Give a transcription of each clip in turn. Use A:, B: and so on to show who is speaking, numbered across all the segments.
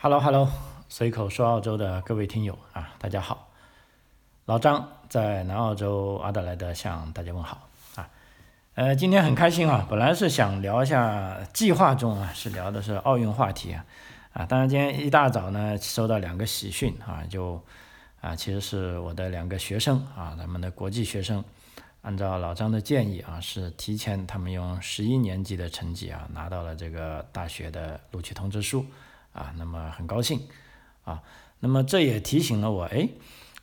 A: Hello Hello，随口说澳洲的各位听友啊，大家好，老张在南澳洲阿德莱德向大家问好啊。呃，今天很开心啊，本来是想聊一下，计划中啊是聊的是奥运话题啊，啊，当然今天一大早呢收到两个喜讯啊，就啊其实是我的两个学生啊，咱们的国际学生，按照老张的建议啊，是提前他们用十一年级的成绩啊拿到了这个大学的录取通知书。啊，那么很高兴，啊，那么这也提醒了我，哎，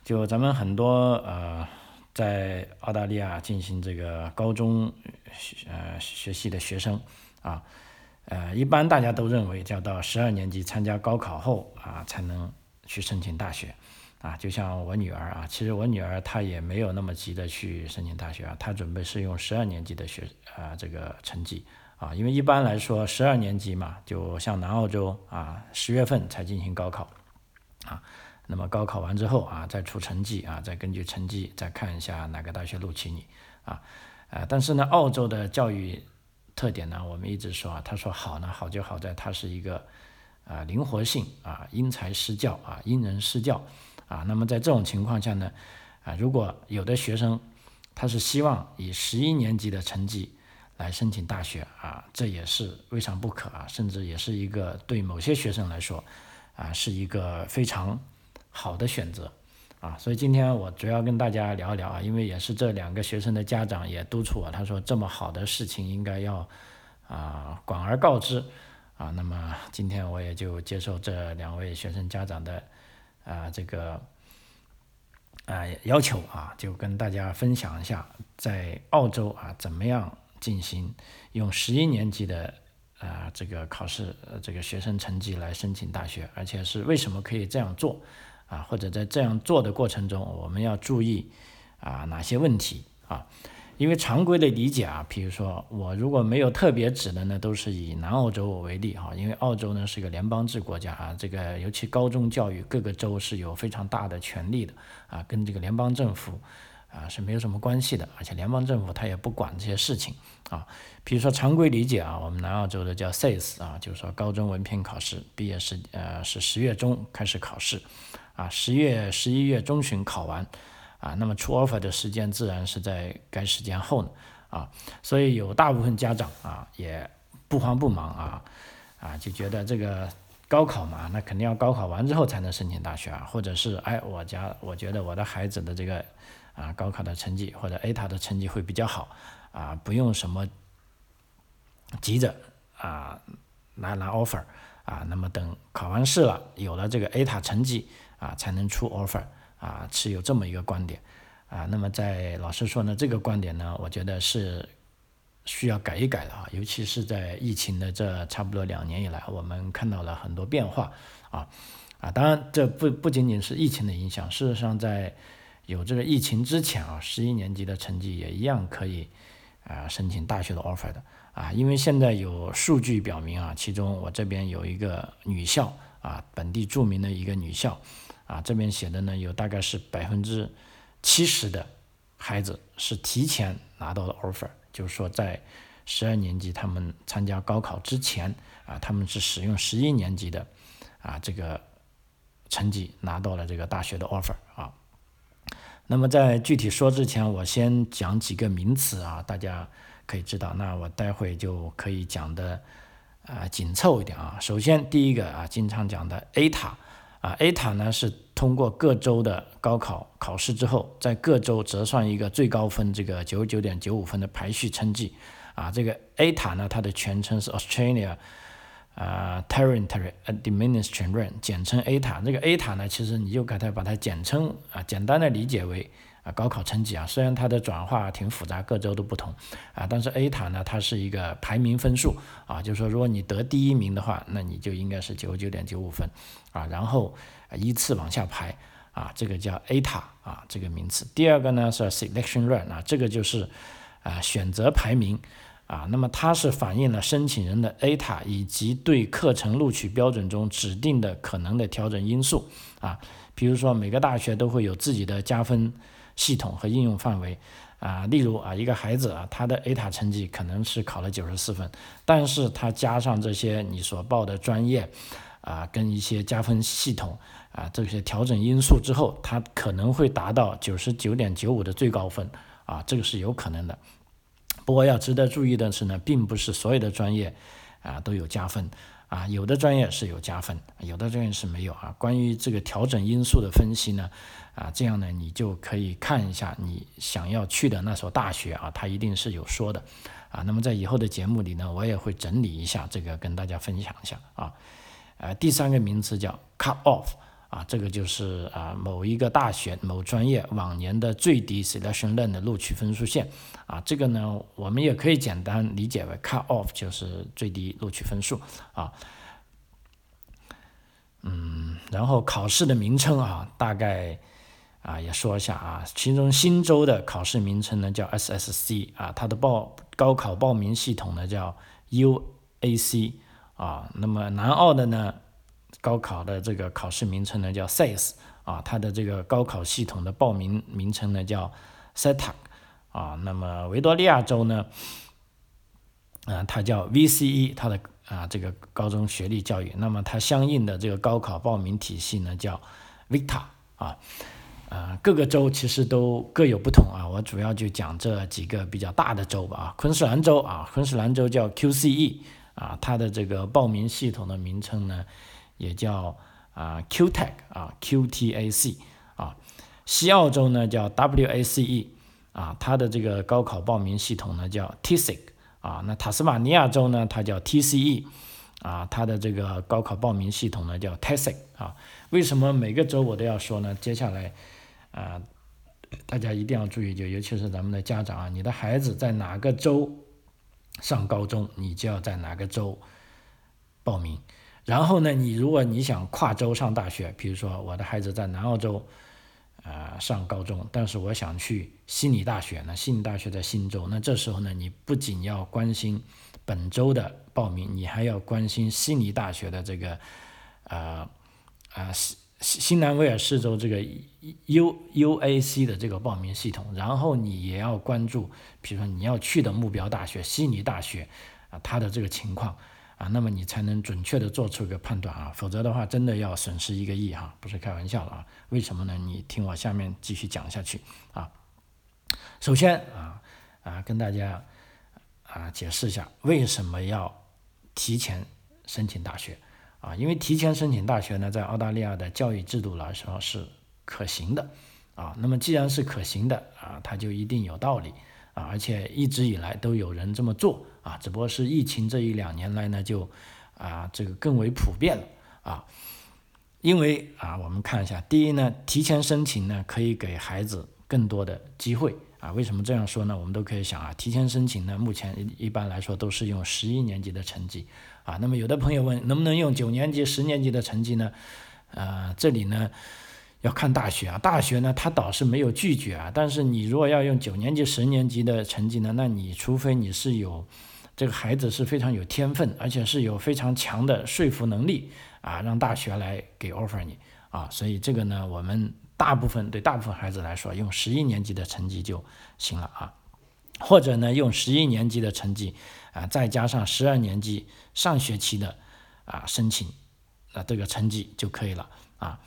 A: 就咱们很多呃，在澳大利亚进行这个高中学呃学习的学生，啊，呃，一般大家都认为要到十二年级参加高考后啊，才能去申请大学，啊，就像我女儿啊，其实我女儿她也没有那么急的去申请大学啊，她准备是用十二年级的学啊这个成绩。啊，因为一般来说，十二年级嘛，就像南澳洲啊，十月份才进行高考，啊，那么高考完之后啊，再出成绩啊，再根据成绩再看一下哪个大学录取你，啊，呃，但是呢，澳洲的教育特点呢，我们一直说啊，他说好呢，好就好在它是一个啊灵活性啊因材施教啊因人施教啊，那么在这种情况下呢，啊，如果有的学生他是希望以十一年级的成绩。来申请大学啊，这也是未尝不可啊，甚至也是一个对某些学生来说，啊，是一个非常好的选择啊。所以今天我主要跟大家聊一聊啊，因为也是这两个学生的家长也督促我，他说这么好的事情应该要啊广而告之啊。那么今天我也就接受这两位学生家长的啊这个啊要求啊，就跟大家分享一下在澳洲啊怎么样。进行用十一年级的啊这个考试这个学生成绩来申请大学，而且是为什么可以这样做啊？或者在这样做的过程中，我们要注意啊哪些问题啊？因为常规的理解啊，比如说我如果没有特别指的呢，都是以南澳洲为例哈，因为澳洲呢是个联邦制国家啊，这个尤其高中教育各个州是有非常大的权力的啊，跟这个联邦政府。啊，是没有什么关系的，而且联邦政府他也不管这些事情啊。比如说常规理解啊，我们南澳洲的叫 SAYS 啊，就是说高中文凭考试毕业是呃是十月中开始考试，啊十月十一月中旬考完，啊那么出 offer 的时间自然是在该时间后呢，啊所以有大部分家长啊也不慌不忙啊啊就觉得这个高考嘛，那肯定要高考完之后才能申请大学啊，或者是哎我家我觉得我的孩子的这个。啊，高考的成绩或者 A 塔的成绩会比较好，啊，不用什么急着啊拿拿 offer，啊，那么等考完试了，有了这个 A 塔成绩啊，才能出 offer，啊，持有这么一个观点，啊，那么在老师说呢，这个观点呢，我觉得是需要改一改的啊，尤其是在疫情的这差不多两年以来，我们看到了很多变化，啊，啊，当然这不不仅仅是疫情的影响，事实上在有这个疫情之前啊，十一年级的成绩也一样可以啊申请大学的 offer 的啊，因为现在有数据表明啊，其中我这边有一个女校啊，本地著名的一个女校啊，这边写的呢有大概是百分之七十的孩子是提前拿到了 offer，就是说在十二年级他们参加高考之前啊，他们是使用十一年级的啊这个成绩拿到了这个大学的 offer。那么在具体说之前，我先讲几个名词啊，大家可以知道。那我待会就可以讲的啊紧凑一点啊。首先第一个啊，经常讲的 A 塔啊，A 塔呢是通过各州的高考考试之后，在各州折算一个最高分，这个九十九点九五分的排序成绩啊。这个 A 塔呢，它的全称是 Australia。啊，Territory Administration，简称 A 塔。这个 A 塔呢，其实你就给它把它简称啊，简单的理解为啊高考成绩啊。虽然它的转化挺复杂，各州都不同啊，但是 A 塔呢，它是一个排名分数啊，就是说如果你得第一名的话，那你就应该是九十九点九五分啊，然后依次往下排啊，这个叫 A 塔啊这个名词。第二个呢是 Selection Run 啊，这个就是啊选择排名。啊，那么它是反映了申请人的 A 塔以及对课程录取标准中指定的可能的调整因素啊，比如说每个大学都会有自己的加分系统和应用范围啊，例如啊一个孩子啊他的 A 塔成绩可能是考了九十四分，但是他加上这些你所报的专业啊，跟一些加分系统啊这些调整因素之后，它可能会达到九十九点九五的最高分啊，这个是有可能的。不过要值得注意的是呢，并不是所有的专业啊都有加分啊，有的专业是有加分，有的专业是没有啊。关于这个调整因素的分析呢，啊，这样呢你就可以看一下你想要去的那所大学啊，它一定是有说的啊。那么在以后的节目里呢，我也会整理一下这个跟大家分享一下啊。呃，第三个名词叫 cut off。啊，这个就是啊某一个大学某专业往年的最低 selection learn 的录取分数线啊，这个呢我们也可以简单理解为 cut off 就是最低录取分数啊。嗯，然后考试的名称啊，大概啊也说一下啊，其中新州的考试名称呢叫 SSC 啊，它的报高考报名系统呢叫 UAC 啊，那么南澳的呢。高考的这个考试名称呢叫 SAES 啊，它的这个高考系统的报名名称呢叫 SETAC 啊，那么维多利亚州呢，啊，它叫 VCE，它的啊这个高中学历教育，那么它相应的这个高考报名体系呢叫 VITA 啊，啊各个州其实都各有不同啊，我主要就讲这几个比较大的州吧啊，昆士兰州啊，昆士兰州叫 QCE 啊，它的这个报名系统的名称呢。也叫啊 QTAC 啊 QTAC 啊，西澳洲呢叫 WACE 啊，它的这个高考报名系统呢叫 TISC 啊，那塔斯马尼亚州呢它叫 TCE 啊，它的这个高考报名系统呢叫 TASIC 啊。为什么每个州我都要说呢？接下来啊，大家一定要注意，就尤其是咱们的家长啊，你的孩子在哪个州上高中，你就要在哪个州报名。然后呢，你如果你想跨州上大学，比如说我的孩子在南澳洲，呃，上高中，但是我想去悉尼大学，那悉尼大学在新州，那这时候呢，你不仅要关心本州的报名，你还要关心悉尼大学的这个，呃，啊新新南威尔士州这个 U UAC 的这个报名系统，然后你也要关注，比如说你要去的目标大学悉尼大学，啊，它的这个情况。啊，那么你才能准确的做出一个判断啊，否则的话真的要损失一个亿哈，不是开玩笑了啊。为什么呢？你听我下面继续讲下去啊。首先啊啊，跟大家啊解释一下为什么要提前申请大学啊？因为提前申请大学呢，在澳大利亚的教育制度来说是可行的啊。那么既然是可行的啊，它就一定有道理。啊，而且一直以来都有人这么做啊，只不过是疫情这一两年来呢，就啊这个更为普遍了啊。因为啊，我们看一下，第一呢，提前申请呢，可以给孩子更多的机会啊。为什么这样说呢？我们都可以想啊，提前申请呢，目前一般来说都是用十一年级的成绩啊。那么有的朋友问，能不能用九年级、十年级的成绩呢？呃，这里呢。要看大学啊，大学呢，他倒是没有拒绝啊，但是你如果要用九年级、十年级的成绩呢，那你除非你是有这个孩子是非常有天分，而且是有非常强的说服能力啊，让大学来给 offer 你啊，所以这个呢，我们大部分对大部分孩子来说，用十一年级的成绩就行了啊，或者呢，用十一年级的成绩啊，再加上十二年级上学期的啊申请啊这个成绩就可以了啊。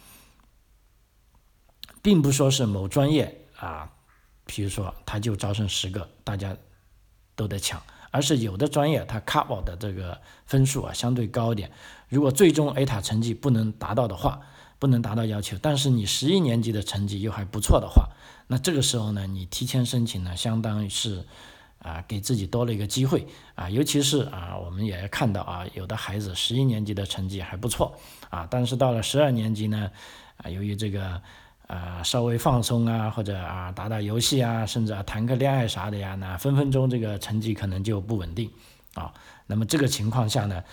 A: 并不说是某专业啊，比如说他就招生十个，大家都得抢，而是有的专业它 cover 的这个分数啊相对高一点。如果最终 A 塔成绩不能达到的话，不能达到要求，但是你十一年级的成绩又还不错的话，那这个时候呢，你提前申请呢，相当于是啊给自己多了一个机会啊。尤其是啊，我们也看到啊，有的孩子十一年级的成绩还不错啊，但是到了十二年级呢，啊由于这个。啊，稍微放松啊，或者啊打打游戏啊，甚至啊谈个恋爱啥的呀，那分分钟这个成绩可能就不稳定啊。那么这个情况下呢，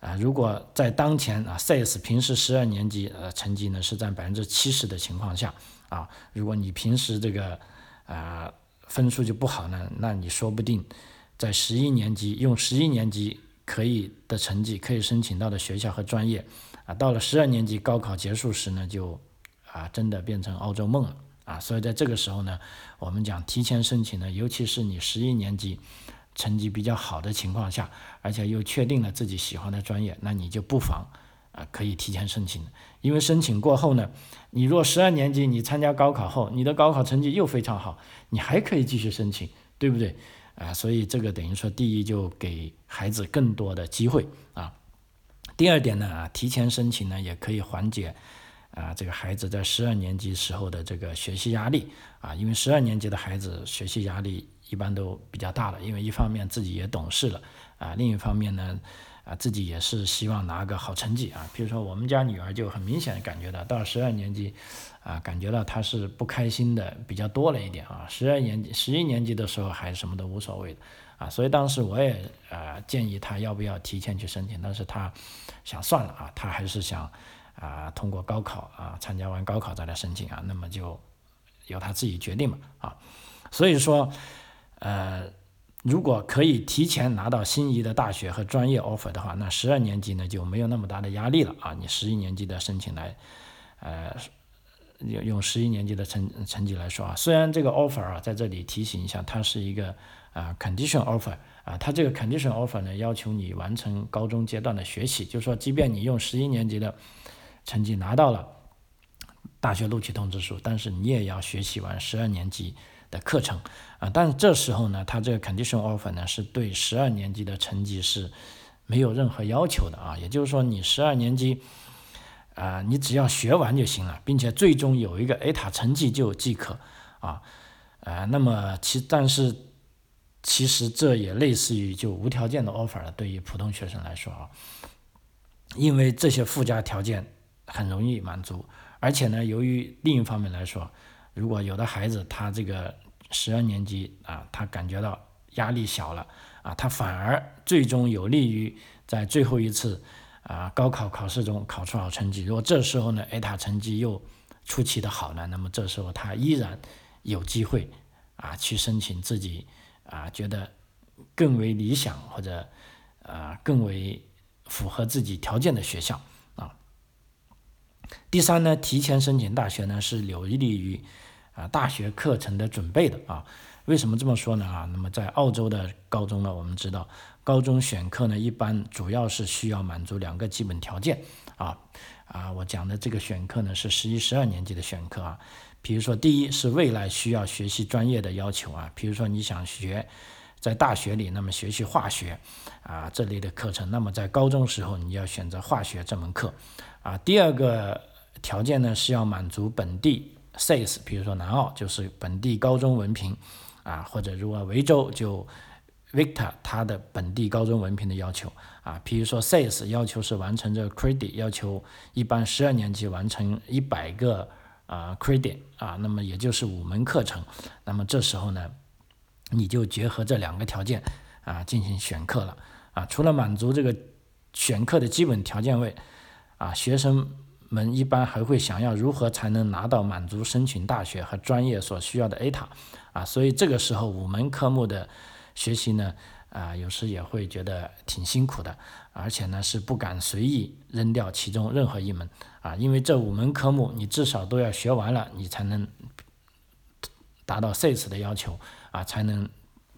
A: 啊如果在当前啊 SAES 平时十二年级呃成绩呢是占百分之七十的情况下啊，如果你平时这个啊分数就不好呢，那你说不定在十一年级用十一年级可以的成绩可以申请到的学校和专业啊，到了十二年级高考结束时呢就。啊，真的变成澳洲梦了啊！所以在这个时候呢，我们讲提前申请呢，尤其是你十一年级成绩比较好的情况下，而且又确定了自己喜欢的专业，那你就不妨啊可以提前申请，因为申请过后呢，你若十二年级你参加高考后，你的高考成绩又非常好，你还可以继续申请，对不对？啊，所以这个等于说，第一就给孩子更多的机会啊。第二点呢，啊，提前申请呢，也可以缓解啊这个孩子在十二年级时候的这个学习压力啊，因为十二年级的孩子学习压力一般都比较大了，因为一方面自己也懂事了啊，另一方面呢。啊，自己也是希望拿个好成绩啊。比如说，我们家女儿就很明显感觉到，到十二年级，啊，感觉到她是不开心的比较多了一点啊。十二年级、十一年级的时候还什么都无所谓的啊，所以当时我也啊建议她要不要提前去申请，但是她想算了啊，她还是想啊通过高考啊，参加完高考再来申请啊，那么就由他自己决定嘛啊。所以说，呃。如果可以提前拿到心仪的大学和专业 offer 的话，那十二年级呢就没有那么大的压力了啊！你十一年级的申请来，呃，用用十一年级的成成绩来说啊，虽然这个 offer 啊在这里提醒一下，它是一个啊 condition offer 啊，它这个 condition offer 呢要求你完成高中阶段的学习，就是说，即便你用十一年级的成绩拿到了大学录取通知书，但是你也要学习完十二年级。的课程。啊，但是这时候呢，他这个 condition offer 呢是对十二年级的成绩是没有任何要求的啊，也就是说你十二年级啊，你只要学完就行了，并且最终有一个 A 塔成绩就即可啊，呃，那么其但是其实这也类似于就无条件的 offer 了，对于普通学生来说啊，因为这些附加条件很容易满足，而且呢，由于另一方面来说。如果有的孩子他这个十二年级啊，他感觉到压力小了啊，他反而最终有利于在最后一次啊高考考试中考出好成绩。如果这时候呢 A 塔成绩又出奇的好呢，那么这时候他依然有机会啊去申请自己啊觉得更为理想或者啊更为符合自己条件的学校。第三呢，提前申请大学呢是有利于。啊，大学课程的准备的啊，为什么这么说呢？啊，那么在澳洲的高中呢，我们知道高中选课呢，一般主要是需要满足两个基本条件啊啊，我讲的这个选课呢是十一、十二年级的选课啊，比如说第一是未来需要学习专业的要求啊，比如说你想学在大学里那么学习化学啊这类的课程，那么在高中时候你要选择化学这门课啊，第二个条件呢是要满足本地。SAYS，比如说南澳就是本地高中文凭，啊，或者如果维州就 Victor 它的本地高中文凭的要求，啊，比如说 SAYS 要求是完成这个 credit，要求一般十二年级完成一百个啊 credit，啊，那么也就是五门课程，那么这时候呢，你就结合这两个条件啊进行选课了，啊，除了满足这个选课的基本条件外，啊，学生。们一般还会想要如何才能拿到满足申请大学和专业所需要的 A 塔啊，所以这个时候五门科目的学习呢，啊，有时也会觉得挺辛苦的，而且呢是不敢随意扔掉其中任何一门啊，因为这五门科目你至少都要学完了，你才能达到 SAYS 的要求啊，才能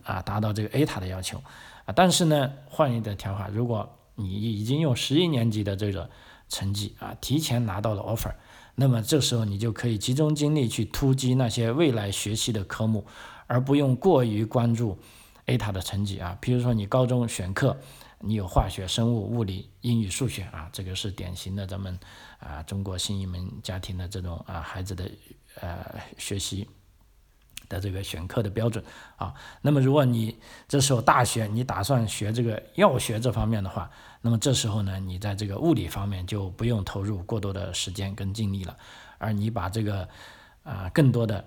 A: 啊达到这个 A 塔的要求啊。但是呢，换一个条法，如果你已经用十一年级的这个。成绩啊，提前拿到了 offer，那么这时候你就可以集中精力去突击那些未来学习的科目，而不用过于关注 A 塔的成绩啊。比如说你高中选课，你有化学、生物、物理、英语、数学啊，这个是典型的咱们啊中国新移民家庭的这种啊孩子的呃学习。的这个选课的标准啊，那么如果你这时候大学你打算学这个药学这方面的话，那么这时候呢，你在这个物理方面就不用投入过多的时间跟精力了，而你把这个啊更多的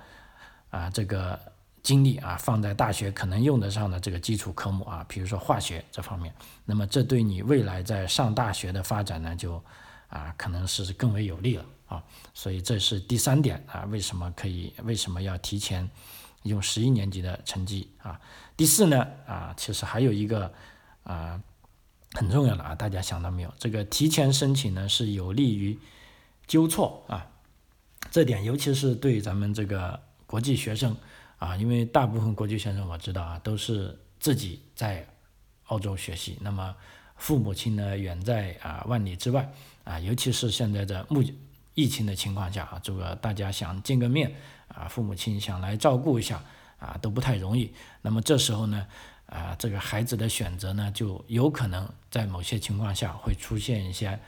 A: 啊这个精力啊放在大学可能用得上的这个基础科目啊，比如说化学这方面，那么这对你未来在上大学的发展呢就啊可能是更为有利了。啊，所以这是第三点啊，为什么可以？为什么要提前用十一年级的成绩啊？第四呢啊，其实还有一个啊很重要的啊，大家想到没有？这个提前申请呢是有利于纠错啊，这点尤其是对咱们这个国际学生啊，因为大部分国际学生我知道啊，都是自己在澳洲学习，那么父母亲呢远在啊万里之外啊，尤其是现在的目疫情的情况下啊，这个大家想见个面啊，父母亲想来照顾一下啊，都不太容易。那么这时候呢，啊，这个孩子的选择呢，就有可能在某些情况下会出现一些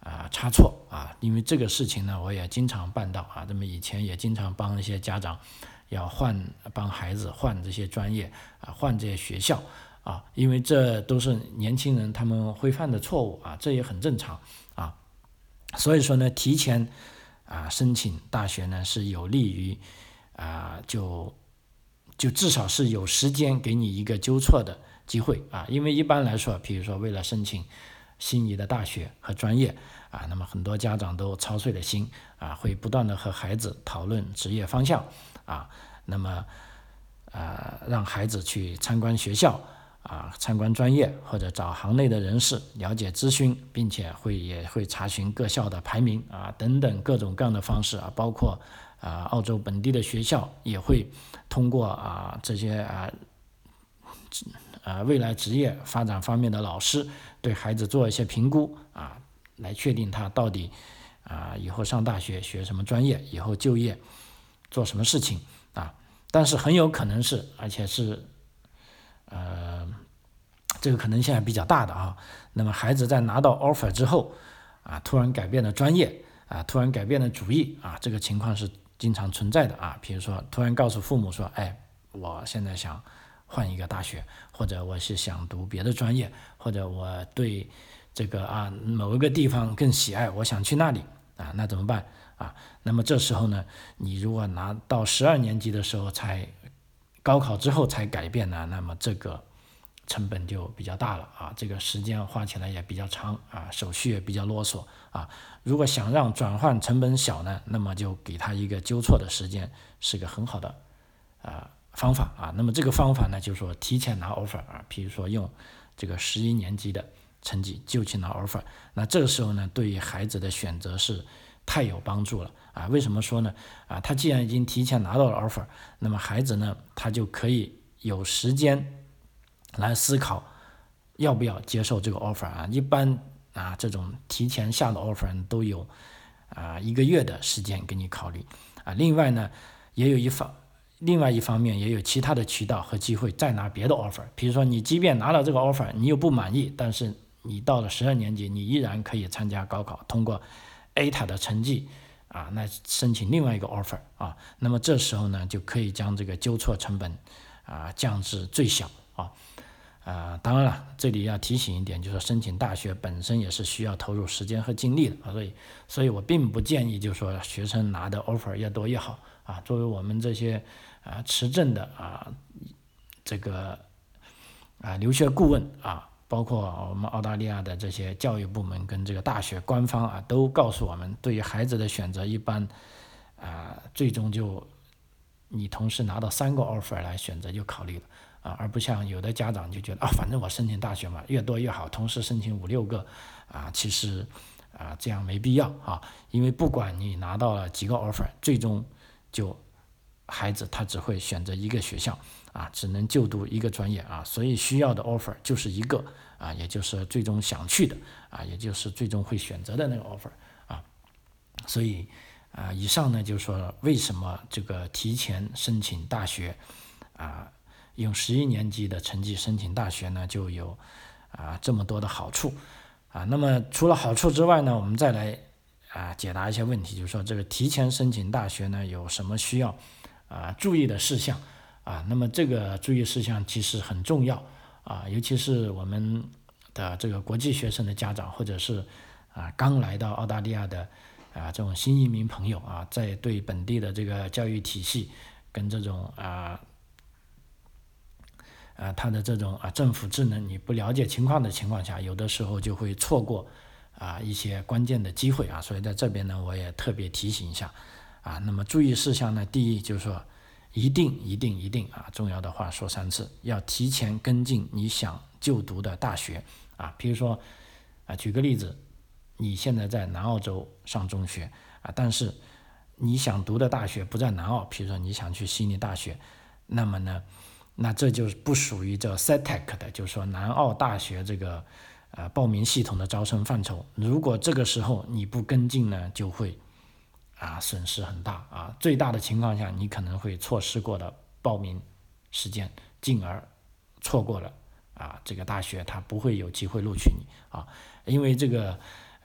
A: 啊差错啊，因为这个事情呢，我也经常办到啊，那么以前也经常帮一些家长要换帮孩子换这些专业啊，换这些学校。啊，因为这都是年轻人他们会犯的错误啊，这也很正常啊。所以说呢，提前啊申请大学呢是有利于啊，就就至少是有时间给你一个纠错的机会啊。因为一般来说，比如说为了申请心仪的大学和专业啊，那么很多家长都操碎了心啊，会不断的和孩子讨论职业方向啊，那么啊让孩子去参观学校。啊，参观专业或者找行内的人士了解咨询，并且会也会查询各校的排名啊等等各种各样的方式啊，包括啊澳洲本地的学校也会通过啊这些啊啊未来职业发展方面的老师对孩子做一些评估啊，来确定他到底啊以后上大学学什么专业，以后就业做什么事情啊，但是很有可能是而且是。呃，这个可能性还比较大的啊。那么孩子在拿到 offer 之后，啊，突然改变了专业，啊，突然改变了主意，啊，这个情况是经常存在的啊。比如说，突然告诉父母说，哎，我现在想换一个大学，或者我是想读别的专业，或者我对这个啊某一个地方更喜爱，我想去那里啊，那怎么办啊？那么这时候呢，你如果拿到十二年级的时候才。高考之后才改变呢，那么这个成本就比较大了啊，这个时间花起来也比较长啊，手续也比较啰嗦啊。如果想让转换成本小呢，那么就给他一个纠错的时间，是个很好的啊方法啊。那么这个方法呢，就是说提前拿 offer 啊，比如说用这个十一年级的成绩就去拿 offer，那这个时候呢，对于孩子的选择是太有帮助了。啊，为什么说呢？啊，他既然已经提前拿到了 offer，那么孩子呢，他就可以有时间来思考要不要接受这个 offer 啊。一般啊，这种提前下的 offer 都有啊一个月的时间给你考虑啊。另外呢，也有一方，另外一方面也有其他的渠道和机会再拿别的 offer。比如说，你即便拿了这个 offer，你又不满意，但是你到了十二年级，你依然可以参加高考，通过 A 塔的成绩。啊，那申请另外一个 offer 啊，那么这时候呢，就可以将这个纠错成本啊降至最小啊。啊，当然了，这里要提醒一点，就是申请大学本身也是需要投入时间和精力的啊，所以，所以我并不建议，就是说学生拿的 offer 越多越好啊。作为我们这些啊持证的啊这个啊留学顾问啊。包括我们澳大利亚的这些教育部门跟这个大学官方啊，都告诉我们，对于孩子的选择，一般啊，最终就你同时拿到三个 offer 来选择就考虑了啊，而不像有的家长就觉得啊，反正我申请大学嘛，越多越好，同时申请五六个啊，其实啊这样没必要啊，因为不管你拿到了几个 offer，最终就孩子他只会选择一个学校。啊，只能就读一个专业啊，所以需要的 offer 就是一个啊，也就是最终想去的啊，也就是最终会选择的那个 offer 啊，所以啊，以上呢就是说为什么这个提前申请大学啊，用十一年级的成绩申请大学呢，就有啊这么多的好处啊。那么除了好处之外呢，我们再来啊解答一些问题，就是说这个提前申请大学呢有什么需要啊注意的事项？啊，那么这个注意事项其实很重要啊，尤其是我们的这个国际学生的家长，或者是啊刚来到澳大利亚的啊这种新移民朋友啊，在对本地的这个教育体系跟这种啊啊他的这种啊政府智能你不了解情况的情况下，有的时候就会错过啊一些关键的机会啊，所以在这边呢，我也特别提醒一下啊，那么注意事项呢，第一就是说。一定一定一定啊！重要的话说三次，要提前跟进你想就读的大学啊。比如说啊，举个例子，你现在在南澳洲上中学啊，但是你想读的大学不在南澳，比如说你想去悉尼大学，那么呢，那这就是不属于这 SETEC 的，就是说南澳大学这个呃报名系统的招生范畴。如果这个时候你不跟进呢，就会啊损失很大啊。最大的情况下，你可能会错失过的报名时间，进而错过了啊这个大学它不会有机会录取你啊。因为这个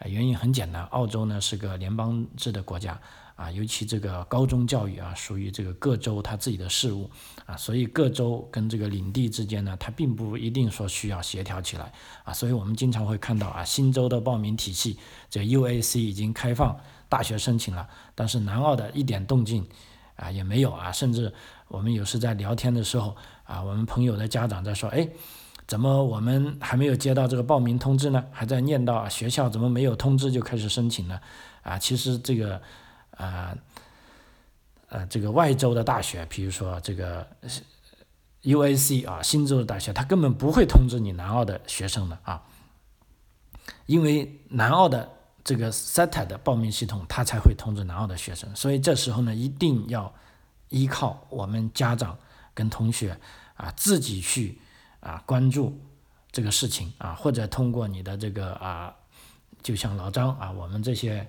A: 原因很简单，澳洲呢是个联邦制的国家。啊，尤其这个高中教育啊，属于这个各州他自己的事务啊，所以各州跟这个领地之间呢，它并不一定说需要协调起来啊，所以我们经常会看到啊，新州的报名体系，这 UAC 已经开放大学申请了，但是南澳的一点动静啊也没有啊，甚至我们有时在聊天的时候啊，我们朋友的家长在说，哎，怎么我们还没有接到这个报名通知呢？还在念叨啊学校怎么没有通知就开始申请呢？啊，其实这个。啊，呃，这个外州的大学，比如说这个 UAC 啊，新州的大学，他根本不会通知你南澳的学生的啊，因为南澳的这个 SETA 的报名系统，他才会通知南澳的学生，所以这时候呢，一定要依靠我们家长跟同学啊，自己去啊关注这个事情啊，或者通过你的这个啊，就像老张啊，我们这些。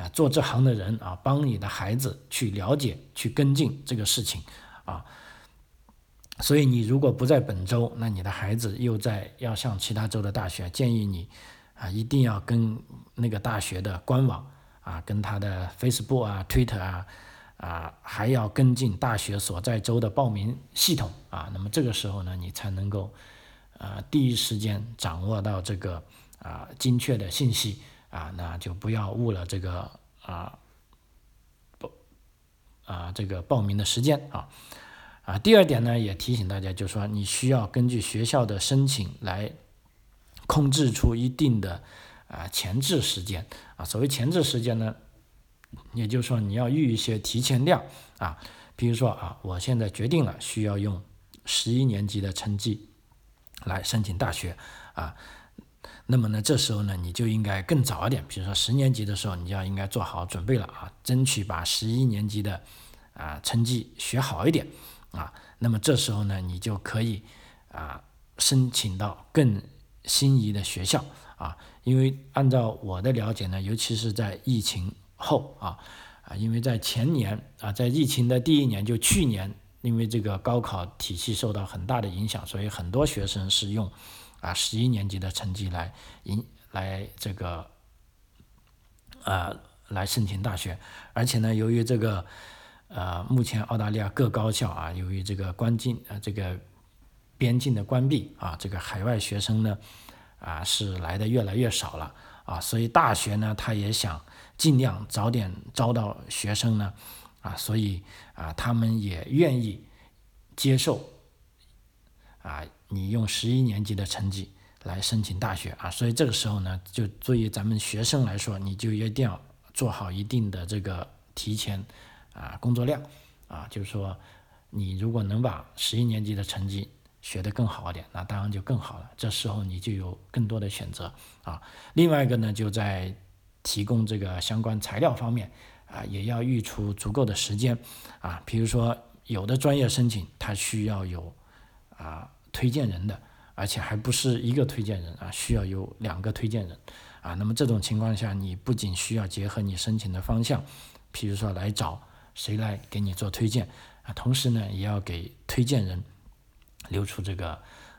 A: 啊，做这行的人啊，帮你的孩子去了解、去跟进这个事情啊。所以你如果不在本州，那你的孩子又在要上其他州的大学，建议你啊，一定要跟那个大学的官网啊，跟他的 Facebook 啊、Twitter 啊啊，还要跟进大学所在州的报名系统啊。那么这个时候呢，你才能够啊，第一时间掌握到这个啊精确的信息。啊，那就不要误了这个啊报啊这个报名的时间啊啊。第二点呢，也提醒大家，就是说你需要根据学校的申请来控制出一定的啊前置时间啊。所谓前置时间呢，也就是说你要预一些提前量啊。比如说啊，我现在决定了需要用十一年级的成绩来申请大学啊。那么呢，这时候呢，你就应该更早一点，比如说十年级的时候，你就要应该做好准备了啊，争取把十一年级的啊成绩学好一点啊。那么这时候呢，你就可以啊申请到更心仪的学校啊。因为按照我的了解呢，尤其是在疫情后啊啊，因为在前年啊，在疫情的第一年，就去年，因为这个高考体系受到很大的影响，所以很多学生是用。啊，十一年级的成绩来引来这个啊来申请大学，而且呢，由于这个呃目前澳大利亚各高校啊，由于这个关境呃这个边境的关闭啊，这个海外学生呢啊是来的越来越少了啊，所以大学呢他也想尽量早点招到学生呢啊，所以啊他们也愿意接受啊。你用十一年级的成绩来申请大学啊，所以这个时候呢，就作为咱们学生来说，你就一定要做好一定的这个提前啊工作量啊，就是说你如果能把十一年级的成绩学得更好一点，那当然就更好了。这时候你就有更多的选择啊。另外一个呢，就在提供这个相关材料方面啊，也要预出足够的时间啊。比如说有的专业申请它需要有啊。推荐人的，而且还不是一个推荐人啊，需要有两个推荐人啊。那么这种情况下，你不仅需要结合你申请的方向，譬如说来找谁来给你做推荐啊，同时呢，也要给推荐人留出这个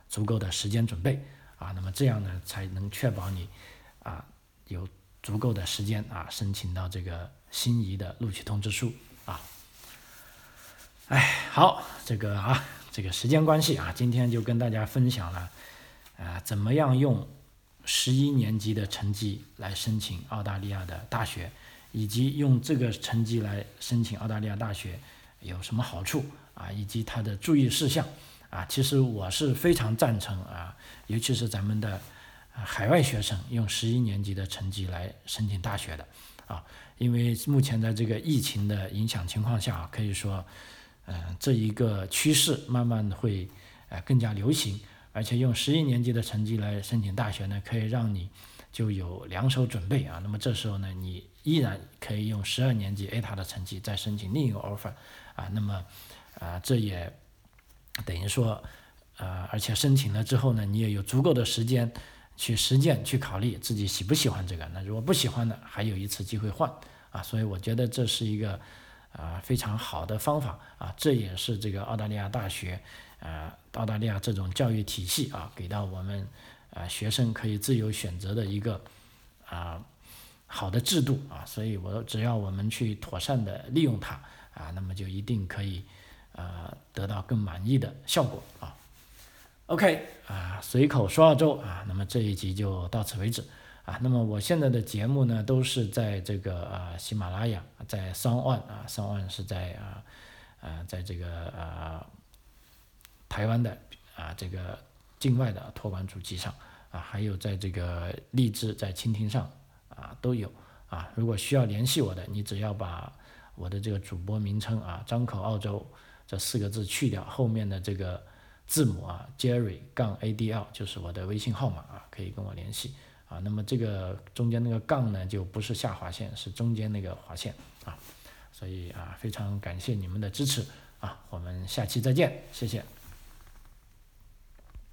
A: 足够的时间准备啊。那么这样呢，才能确保你啊有足够的时间啊申请到这个心仪的录取通知书啊。哎，好，这个啊。这个时间关系啊，今天就跟大家分享了，啊，怎么样用十一年级的成绩来申请澳大利亚的大学，以及用这个成绩来申请澳大利亚大学有什么好处啊，以及它的注意事项啊。其实我是非常赞成啊，尤其是咱们的海外学生用十一年级的成绩来申请大学的啊，因为目前在这个疫情的影响情况下，可以说。嗯，这一个趋势慢慢会呃更加流行，而且用十一年级的成绩来申请大学呢，可以让你就有两手准备啊。那么这时候呢，你依然可以用十二年级 A 塔的成绩再申请另一个 offer 啊。那么啊，这也等于说啊，而且申请了之后呢，你也有足够的时间去实践去考虑自己喜不喜欢这个。那如果不喜欢的，还有一次机会换啊。所以我觉得这是一个啊非常好的方法啊。这也是这个澳大利亚大学啊澳大利亚这种教育体系啊给到我们啊学生可以自由选择的一个啊。好的制度啊，所以我只要我们去妥善的利用它啊，那么就一定可以呃得到更满意的效果啊。OK 啊，随口说澳洲啊，那么这一集就到此为止那么我现在的节目呢，都是在这个啊喜马拉雅，在 s o n On 啊 s o n On 是在啊啊在这个啊台湾的啊这个境外的托管主机上啊，还有在这个荔枝在蜻蜓上。啊，都有啊。如果需要联系我的，你只要把我的这个主播名称啊“张口澳洲”这四个字去掉，后面的这个字母啊 “Jerry 杠 ADL” 就是我的微信号码啊，可以跟我联系啊。那么这个中间那个杠呢，就不是下划线，是中间那个划线啊。所以啊，非常感谢你们的支持啊，我们下期再见，谢谢。